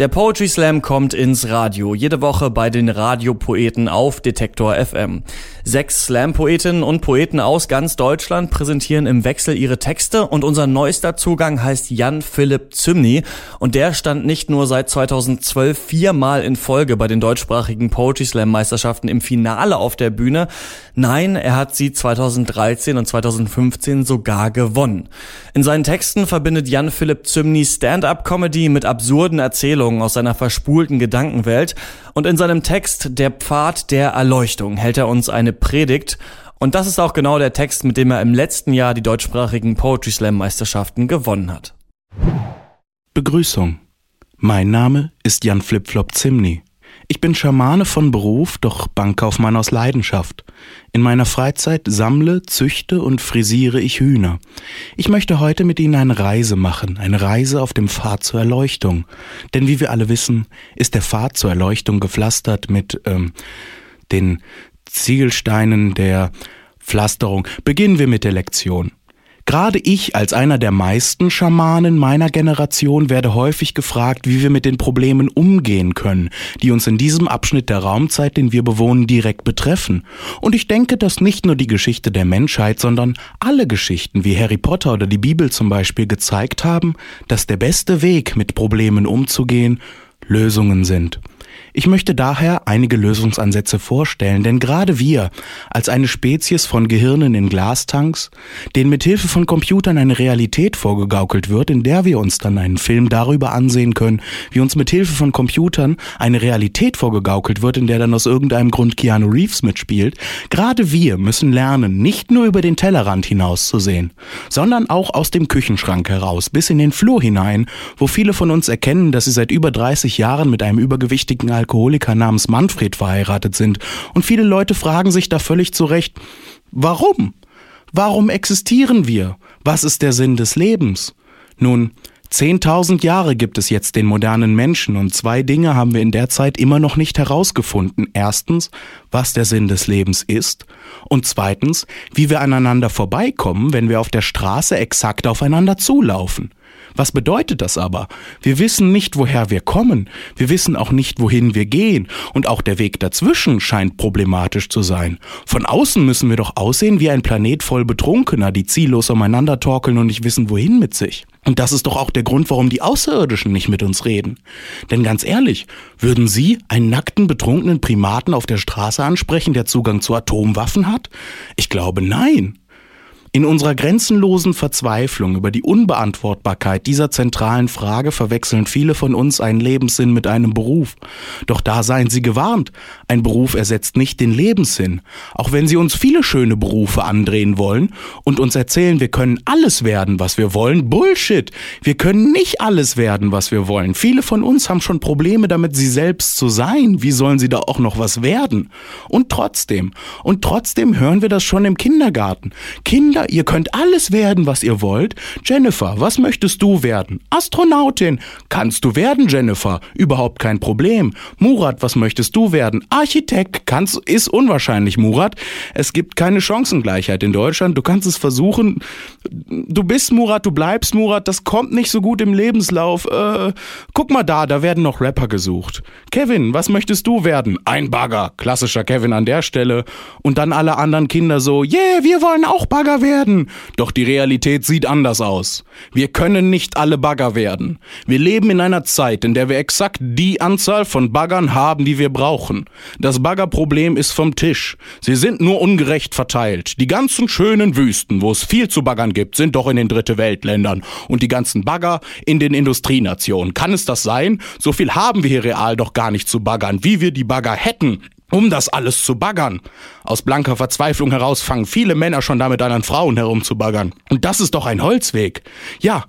Der Poetry Slam kommt ins Radio, jede Woche bei den Radiopoeten auf Detektor FM. Sechs Slam-Poetinnen und Poeten aus ganz Deutschland präsentieren im Wechsel ihre Texte und unser neuester Zugang heißt Jan Philipp Zymny und der stand nicht nur seit 2012 viermal in Folge bei den deutschsprachigen Poetry Slam Meisterschaften im Finale auf der Bühne, nein, er hat sie 2013 und 2015 sogar gewonnen. In seinen Texten verbindet Jan Philipp Zymny Stand-up-Comedy mit absurden Erzählungen Erzählungen aus seiner verspulten Gedankenwelt und in seinem Text Der Pfad der Erleuchtung hält er uns eine Predigt und das ist auch genau der Text, mit dem er im letzten Jahr die deutschsprachigen Poetry Slam Meisterschaften gewonnen hat. Begrüßung. Mein Name ist Jan Flipflop Zimny. Ich bin Schamane von Beruf, doch Bankkaufmann aus Leidenschaft. In meiner Freizeit sammle, züchte und frisiere ich Hühner. Ich möchte heute mit Ihnen eine Reise machen, eine Reise auf dem Pfad zur Erleuchtung. Denn wie wir alle wissen, ist der Pfad zur Erleuchtung gepflastert mit ähm, den Ziegelsteinen der Pflasterung. Beginnen wir mit der Lektion. Gerade ich als einer der meisten Schamanen meiner Generation werde häufig gefragt, wie wir mit den Problemen umgehen können, die uns in diesem Abschnitt der Raumzeit, den wir bewohnen, direkt betreffen. Und ich denke, dass nicht nur die Geschichte der Menschheit, sondern alle Geschichten wie Harry Potter oder die Bibel zum Beispiel gezeigt haben, dass der beste Weg, mit Problemen umzugehen, Lösungen sind. Ich möchte daher einige Lösungsansätze vorstellen, denn gerade wir, als eine Spezies von Gehirnen in Glastanks, denen mit Hilfe von Computern eine Realität vorgegaukelt wird, in der wir uns dann einen Film darüber ansehen können, wie uns mit Hilfe von Computern eine Realität vorgegaukelt wird, in der dann aus irgendeinem Grund Keanu Reeves mitspielt, gerade wir müssen lernen, nicht nur über den Tellerrand hinauszusehen, sondern auch aus dem Küchenschrank heraus, bis in den Flur hinein, wo viele von uns erkennen, dass sie seit über 30 Jahren mit einem übergewichtigen Alkoholiker namens Manfred verheiratet sind. Und viele Leute fragen sich da völlig zu Recht, warum? Warum existieren wir? Was ist der Sinn des Lebens? Nun, Zehntausend Jahre gibt es jetzt den modernen Menschen und zwei Dinge haben wir in der Zeit immer noch nicht herausgefunden. Erstens, was der Sinn des Lebens ist und zweitens, wie wir aneinander vorbeikommen, wenn wir auf der Straße exakt aufeinander zulaufen. Was bedeutet das aber? Wir wissen nicht, woher wir kommen. Wir wissen auch nicht, wohin wir gehen. Und auch der Weg dazwischen scheint problematisch zu sein. Von außen müssen wir doch aussehen wie ein Planet voll Betrunkener, die ziellos umeinander torkeln und nicht wissen, wohin mit sich. Und das ist doch auch der Grund, warum die Außerirdischen nicht mit uns reden. Denn ganz ehrlich, würden Sie einen nackten, betrunkenen Primaten auf der Straße ansprechen, der Zugang zu Atomwaffen hat? Ich glaube nein. In unserer grenzenlosen Verzweiflung über die Unbeantwortbarkeit dieser zentralen Frage verwechseln viele von uns einen Lebenssinn mit einem Beruf. Doch da seien Sie gewarnt, ein Beruf ersetzt nicht den Lebenssinn. Auch wenn Sie uns viele schöne Berufe andrehen wollen und uns erzählen, wir können alles werden, was wir wollen, Bullshit. Wir können nicht alles werden, was wir wollen. Viele von uns haben schon Probleme damit, sie selbst zu sein. Wie sollen sie da auch noch was werden? Und trotzdem, und trotzdem hören wir das schon im Kindergarten. Kinder Kinder, ihr könnt alles werden, was ihr wollt. Jennifer, was möchtest du werden? Astronautin. Kannst du werden, Jennifer? Überhaupt kein Problem. Murat, was möchtest du werden? Architekt. Kannst, ist unwahrscheinlich, Murat. Es gibt keine Chancengleichheit in Deutschland. Du kannst es versuchen. Du bist Murat, du bleibst Murat. Das kommt nicht so gut im Lebenslauf. Äh, guck mal da, da werden noch Rapper gesucht. Kevin, was möchtest du werden? Ein Bagger. Klassischer Kevin an der Stelle. Und dann alle anderen Kinder so, yeah, wir wollen auch Bagger werden werden. Doch die Realität sieht anders aus. Wir können nicht alle Bagger werden. Wir leben in einer Zeit, in der wir exakt die Anzahl von Baggern haben, die wir brauchen. Das Baggerproblem ist vom Tisch. Sie sind nur ungerecht verteilt. Die ganzen schönen Wüsten, wo es viel zu baggern gibt, sind doch in den Dritte Weltländern. Und die ganzen Bagger in den Industrienationen. Kann es das sein? So viel haben wir hier real doch gar nicht zu baggern, wie wir die Bagger hätten um das alles zu baggern. Aus blanker Verzweiflung heraus fangen viele Männer schon damit an, an Frauen herumzubaggern. Und das ist doch ein Holzweg. Ja,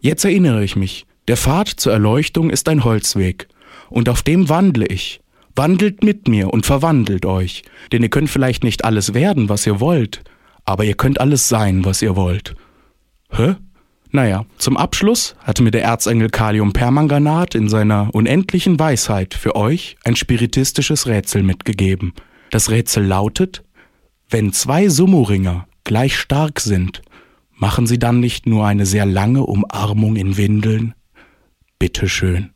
jetzt erinnere ich mich. Der Pfad zur Erleuchtung ist ein Holzweg. Und auf dem wandle ich. Wandelt mit mir und verwandelt euch. Denn ihr könnt vielleicht nicht alles werden, was ihr wollt. Aber ihr könnt alles sein, was ihr wollt. Hä? Naja, zum Abschluss hat mir der Erzengel Kaliumpermanganat in seiner unendlichen Weisheit für euch ein spiritistisches Rätsel mitgegeben. Das Rätsel lautet, wenn zwei Summoringer gleich stark sind, Machen Sie dann nicht nur eine sehr lange Umarmung in Windeln? Bitteschön.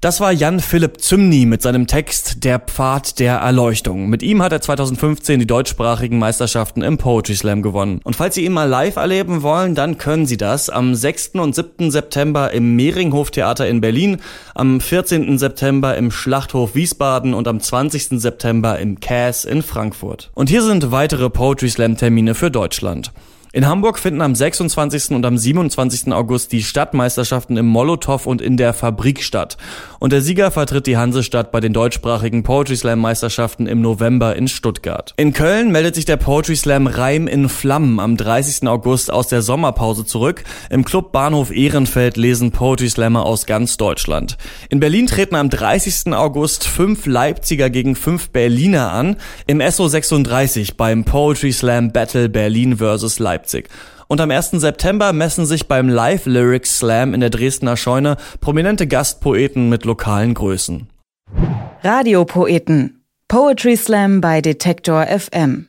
Das war Jan Philipp Zymny mit seinem Text Der Pfad der Erleuchtung. Mit ihm hat er 2015 die deutschsprachigen Meisterschaften im Poetry Slam gewonnen. Und falls Sie ihn mal live erleben wollen, dann können Sie das am 6. und 7. September im Mehringhof Theater in Berlin, am 14. September im Schlachthof Wiesbaden und am 20. September im Cass in Frankfurt. Und hier sind weitere Poetry Slam Termine für Deutschland. In Hamburg finden am 26. und am 27. August die Stadtmeisterschaften im Molotow und in der Fabrik statt. Und der Sieger vertritt die Hansestadt bei den deutschsprachigen Poetry Slam Meisterschaften im November in Stuttgart. In Köln meldet sich der Poetry Slam Reim in Flammen am 30. August aus der Sommerpause zurück. Im Club Bahnhof Ehrenfeld lesen Poetry Slammer aus ganz Deutschland. In Berlin treten am 30. August fünf Leipziger gegen fünf Berliner an. Im SO 36 beim Poetry Slam Battle Berlin vs. Leipzig. Leipzig. Und am 1. September messen sich beim Live Lyrics Slam in der Dresdner Scheune prominente Gastpoeten mit lokalen Größen. Radiopoeten. Poetry Slam bei Detektor FM.